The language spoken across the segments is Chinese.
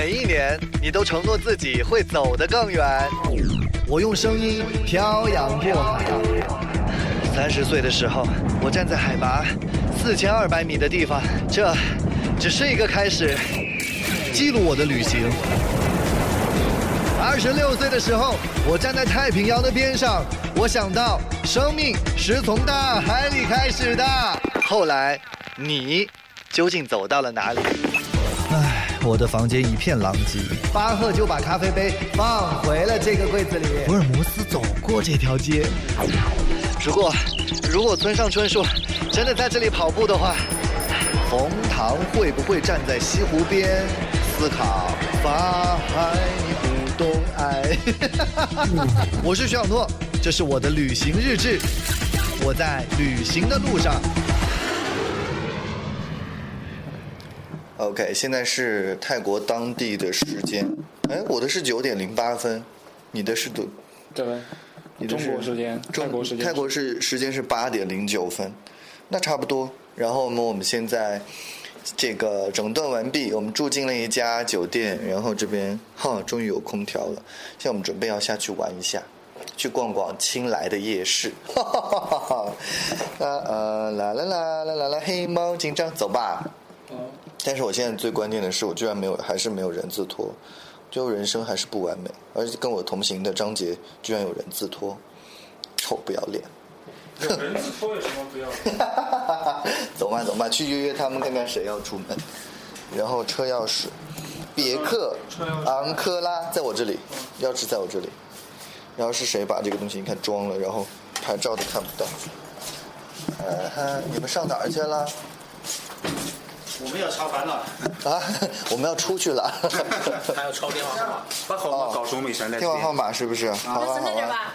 每一年，你都承诺自己会走得更远。我用声音漂洋过海。三十岁的时候，我站在海拔四千二百米的地方，这只是一个开始，记录我的旅行。二十六岁的时候，我站在太平洋的边上，我想到生命是从大海里开始的。后来，你究竟走到了哪里？我的房间一片狼藉，巴赫就把咖啡杯放回了这个柜子里。福尔摩斯走过这条街，如果如果村上春树真的在这里跑步的话，冯唐会不会站在西湖边思考？法海你不懂爱。我是徐小诺，这是我的旅行日志，我在旅行的路上。OK，现在是泰国当地的时间。哎，我的是九点零八分，你的是多？对，你的是中国时间，泰国时间，泰国是时间是八点零九分，那差不多。然后我们我们现在这个整顿完毕，我们住进了一家酒店，然后这边哈终于有空调了。现在我们准备要下去玩一下，去逛逛青莱的夜市。哈哈哈哈哈！呃啦啦啦啦啦啦，黑猫警长，走吧。但是我现在最关键的是，我居然没有，还是没有人字拖，就人生还是不完美。而且跟我同行的张杰居然有人字拖，臭不要脸！有人字拖有什么不要脸？走吧走吧，去约约他们看看谁要出门。然后车钥匙，别克昂科拉在我这里，钥匙在我这里。然后是谁把这个东西你看装了，然后拍照都看不到。呃，你们上哪儿去了？我们要查房了啊！我们要出去了。还要抄电话号码，把号码告诉我们一声电话号码是不是？好吧，好吧。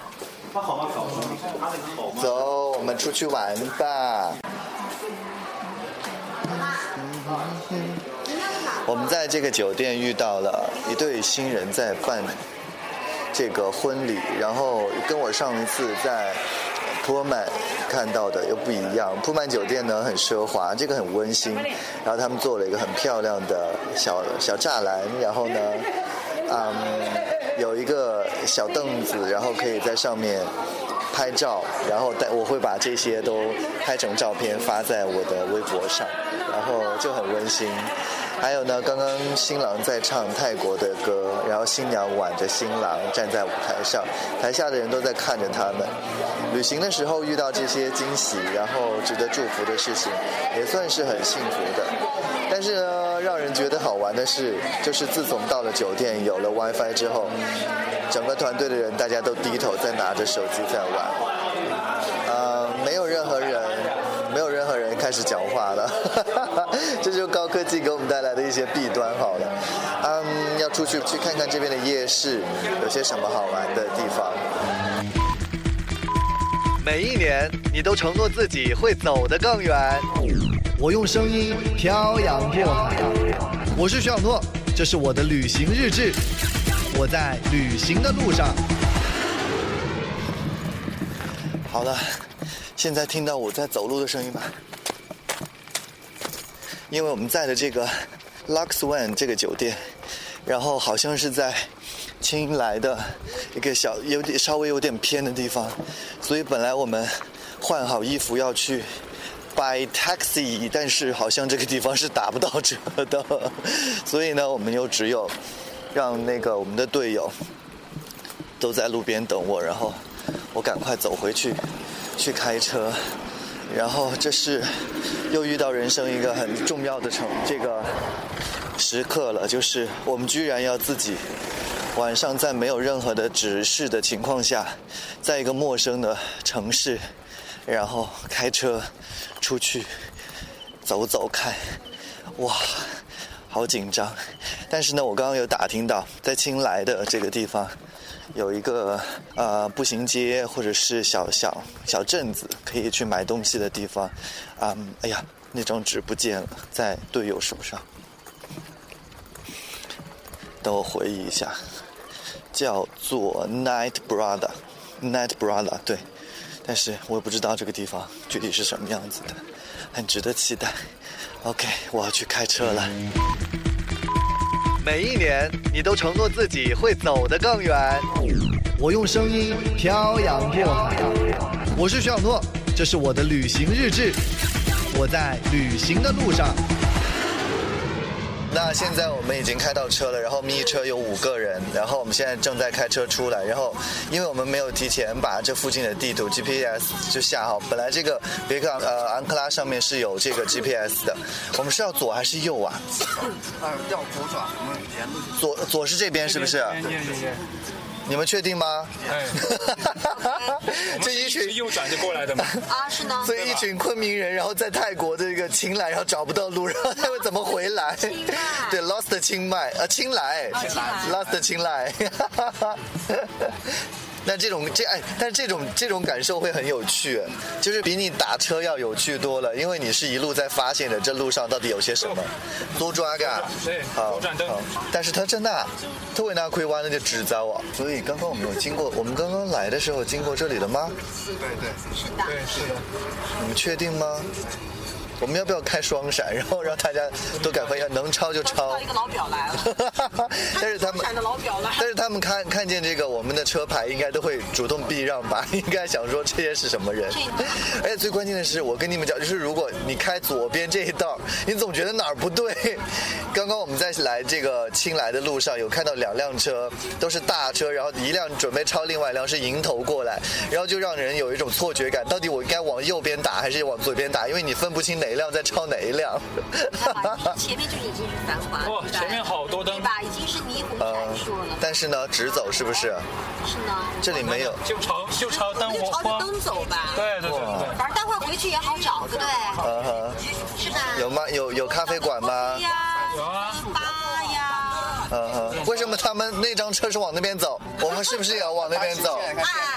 把号码告诉我们，他那个号码。走，我们出去玩吧。我们在这个酒店遇到了一对新人在办这个婚礼，然后跟我上一次在。普曼看到的又不一样。普曼酒店呢很奢华，这个很温馨。然后他们做了一个很漂亮的小小栅栏，然后呢，嗯，有一个小凳子，然后可以在上面拍照。然后带我会把这些都拍成照片发在我的微博上，然后就很温馨。还有呢，刚刚新郎在唱泰国的歌，然后新娘挽着新郎站在舞台上，台下的人都在看着他们。旅行的时候遇到这些惊喜，然后值得祝福的事情，也算是很幸福的。但是呢，让人觉得好玩的是，就是自从到了酒店有了 WiFi 之后，整个团队的人大家都低头在拿着手机在玩，呃，没有任何，始讲话了。这就是高科技给我们带来的一些弊端。好了，嗯，要出去去看看这边的夜市，有些什么好玩的地方。每一年，你都承诺自己会走得更远。我用声音漂洋过海。我是徐小诺，这是我的旅行日志。我在旅行的路上。好了，现在听到我在走路的声音吗？因为我们在的这个 Lux One 这个酒店，然后好像是在。青来的一个小有点稍微有点偏的地方，所以本来我们换好衣服要去 by taxi，但是好像这个地方是打不到折的，所以呢，我们又只有让那个我们的队友都在路边等我，然后我赶快走回去去开车，然后这是又遇到人生一个很重要的成这个时刻了，就是我们居然要自己。晚上在没有任何的指示的情况下，在一个陌生的城市，然后开车出去走走看，哇，好紧张！但是呢，我刚刚有打听到，在青莱的这个地方有一个呃步行街或者是小小小镇子，可以去买东西的地方。啊，哎呀，那张纸不见了，在队友手上。等我回忆一下。叫做 Night Brother，Night Brother，对，但是我也不知道这个地方具体是什么样子的，很值得期待。OK，我要去开车了。每一年你都承诺自己会走得更远。我用声音漂洋过海。我是徐小诺，这是我的旅行日志。我在旅行的路上。那现在我们已经开到车了，然后咪车有五个人，然后我们现在正在开车出来，然后因为我们没有提前把这附近的地图 GPS 就下好，本来这个别克呃昂克拉上面是有这个 GPS 的，我们是要左还是右啊？要左转，我们沿路左左是这边是不是？对对对，你们确定吗？哎，这一群右转就过来的嘛。啊，是呢。所以一群昆明人，然后在泰国这个清莱，然后找不到路，然后他们怎么回来？对，lost 清迈，呃，清莱，lost 清莱。那这种这哎，但是这种这种感受会很有趣，就是比你打车要有趣多了，因为你是一路在发现着这路上到底有些什么。多抓嘎，对左转灯好但是他真的，他为那亏弯那就指责我。所以刚刚我们有经过，我们刚刚来的时候经过这里了吗？对对，是的。对，是的。你们确定吗？我们要不要开双闪，然后让大家都赶快要能超就超到一？个老表来了，但是他们闪的老表来。但是他们看看见这个我们的车牌，应该都会主动避让吧？应该想说这些是什么人？而且最关键的是，我跟你们讲，就是如果你开左边这一道，你总觉得哪儿不对。刚刚我们在来这个青来的路上，有看到两辆车，都是大车，然后一辆准备超另外一辆是迎头过来，然后就让人有一种错觉感，到底我应该往右边打还是往左边打？因为你分不清哪一辆在超哪一辆。前面就已经是繁华，哇对吧前面好多灯对吧？已经是霓虹闪烁了。但是呢，直走是不是？是呢，这里没有。就朝就朝灯火就朝着光。灯走吧。对对对对对。反正待会儿回去也好找，对不对？嗯哼，是吧？有吗？有有咖啡馆吗？呀，有啊八呀。嗯哼，为什么他们那张车是往那边走？我们是不是也要往那边走？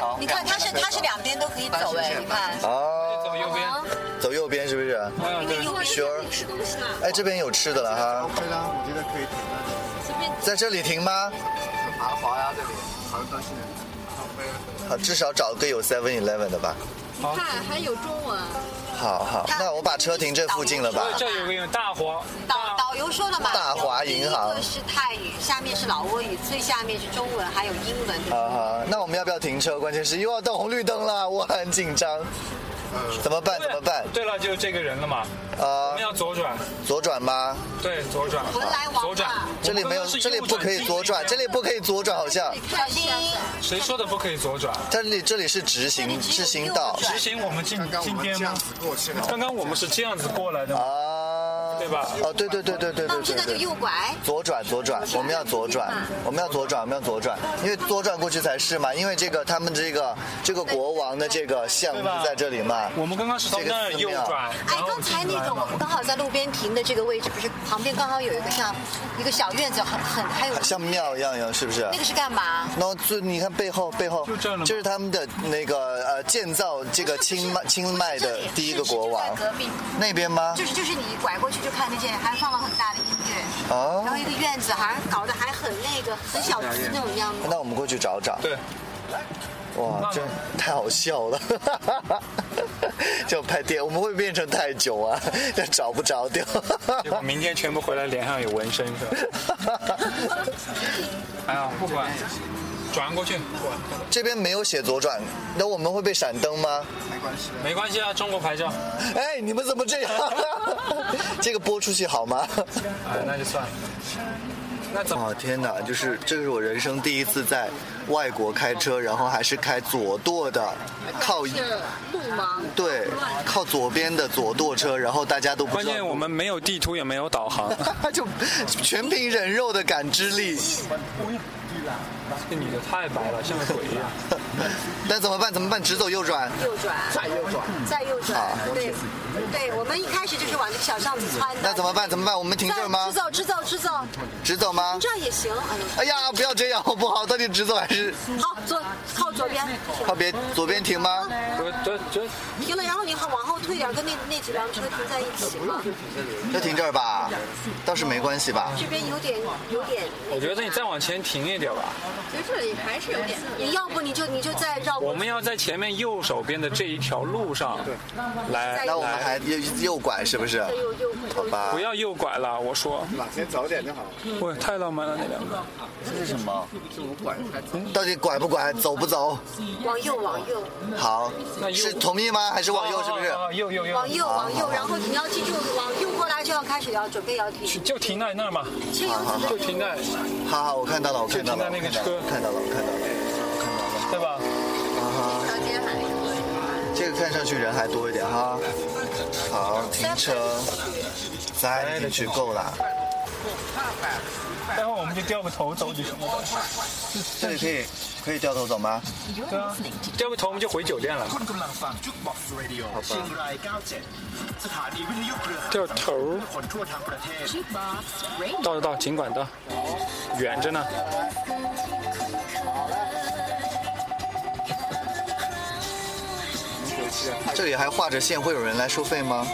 啊，你看它是它是两边都可以走哎，你看。走哦，右边。走右边是不是？嗯，对。右边 Sure 吃东西呢，哎，这边有吃的了哈，对啦，我觉得可以停在这里停吗？繁华呀，这里好高兴。好，至少找个有 Seven Eleven 的吧。看还有中文。好好，那我把车停这附近了吧？这有个大华导导游说了嘛，大华银行第一个是泰语，下面是老挝语，最下面是中文，还有英文。啊哈，那我们要不要停车？关键是又要等红绿灯了，我很紧张。怎么办？怎么办？对了，就是这个人了嘛。我呃们，要左转。左转吗？对，左转。文莱王左转。这里没有，这里不可以左转，这里不可以左转，好像。小心，谁说的不可以左转？这里这里是直行直行道直行我们今刚刚我今天吗们这样？子过去的。刚刚我们是这样子过来的嘛，啊，对吧？哦，对对对对对对那我们现在就对对。右拐。左转，左转，我们要左转，我们要左转，我们要左转，因为左转过去才是嘛，因为这个他们这个这个国王的这个像在这里嘛。我们刚刚是从那儿右转，哎刚才那个我们刚好在路边停的这个位置，不是旁边刚好有一个像一个小院子，很很还有像庙一样样，是不是？那个是干嘛？然后就你看背后背后就是他们的那个呃建造这个清迈清迈的第一个国王那边吗？就是就是你拐过去就看得见，还放了很大的音乐，哦然后一个院子，好像搞得还很那个很小资那种样子。那我们过去找找。对，哇，真太好笑了，就拍电，我们会变成太久啊，但找不着掉。结果明天全部回来脸上有纹身是吧？哎呀，不管，转过去，这边没有写左转，那我们会被闪灯吗？没关系。没关系啊，中国牌照，哎，你们怎么这样？这个播出去好吗？哎，那就算了。那怎么？哦天哪，就是这是我人生第一次在外国开车，然后还是开左舵的，靠路吗？对靠左边的左舵车，然后大家都不知道关键我们没有地图，也没有导航。就全凭人肉的感知力。这女的太白了，像个鬼一样。那怎么办？怎么办？直走右转？右转，再右转，再右转好。对，对，我们一开始就是往这个小巷子穿的。那怎么办？怎么办？我们停这儿吗直？走，直走，直走，直走吗？这样也行。哎呀，不要这样好不好？到底直走还是好，左靠左边，靠边左边停吗？对对对，停了，然后你往后退点，跟那那几辆车停在一起嘛。就停这儿吧，倒是没关系吧？这边有点有点，我觉得你再往前停一点吧。其实这里还是有点。你要不你就你就再绕。我们要在前面右手边的这一条路上，对来那我们，还右右拐是不是？右右好吧不。要右拐了。我说，往前走点就好了。喂，太浪漫了那两个。这是什么？到底拐不拐？走不走？往右，往右，好那，右是同意吗？还是往右？是不是？哦哦哦右右右。往右，往右，然后你要记住，往右过来就要开始要准备要停。就停在那儿嘛，就停在，好好我看到了我看到了那个车。看到了我看到了对吧？这个看上去人还多一点哈。好停车再进去够了。待会儿我们就掉个头走就行了。这里可以可以掉头走吗？掉个头我们就回酒店了。掉头到到尽管到。遠着呢。这里还画着线，会有人来收费吗？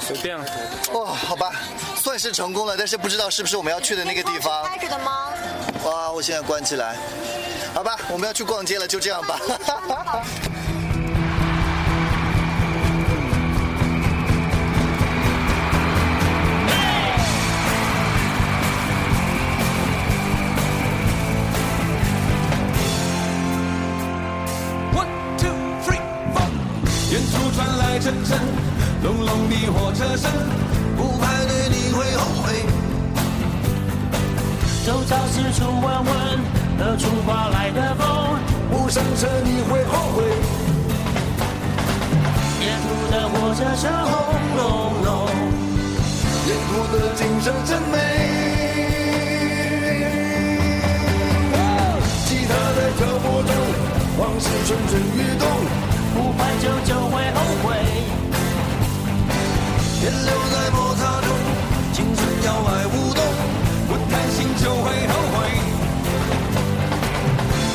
随便了。哇、好吧，算是成功了，但是不知道是不是我们要去的那个地方。开着的吗？哇，我现在关起来。好吧，我们要去逛街了，就这样吧。远处传来阵阵隆隆的火车声，不排队你会后悔。周遭四处闻闻，何处刮来的风？不上车你会后悔。沿途的火车声轰隆隆，沿途的景色真美。吉他在挑拨中，往事蠢蠢欲动。不怀旧就会后悔。人留在摩擦中，青春摇摆舞动，不贪心就会后悔。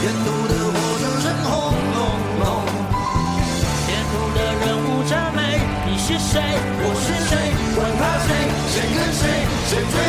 沿途的火车声轰隆隆，沿途的人物赞美，你是谁？我是谁？管他谁？谁跟谁？谁追？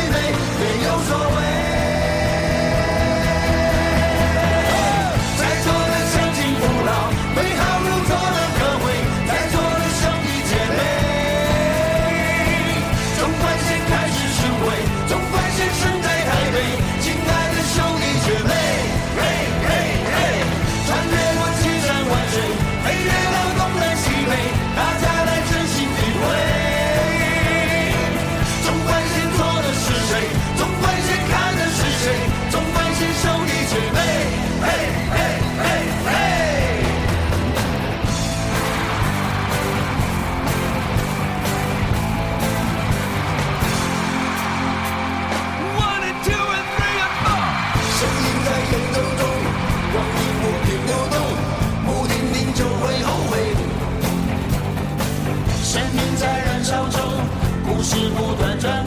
故事不断转。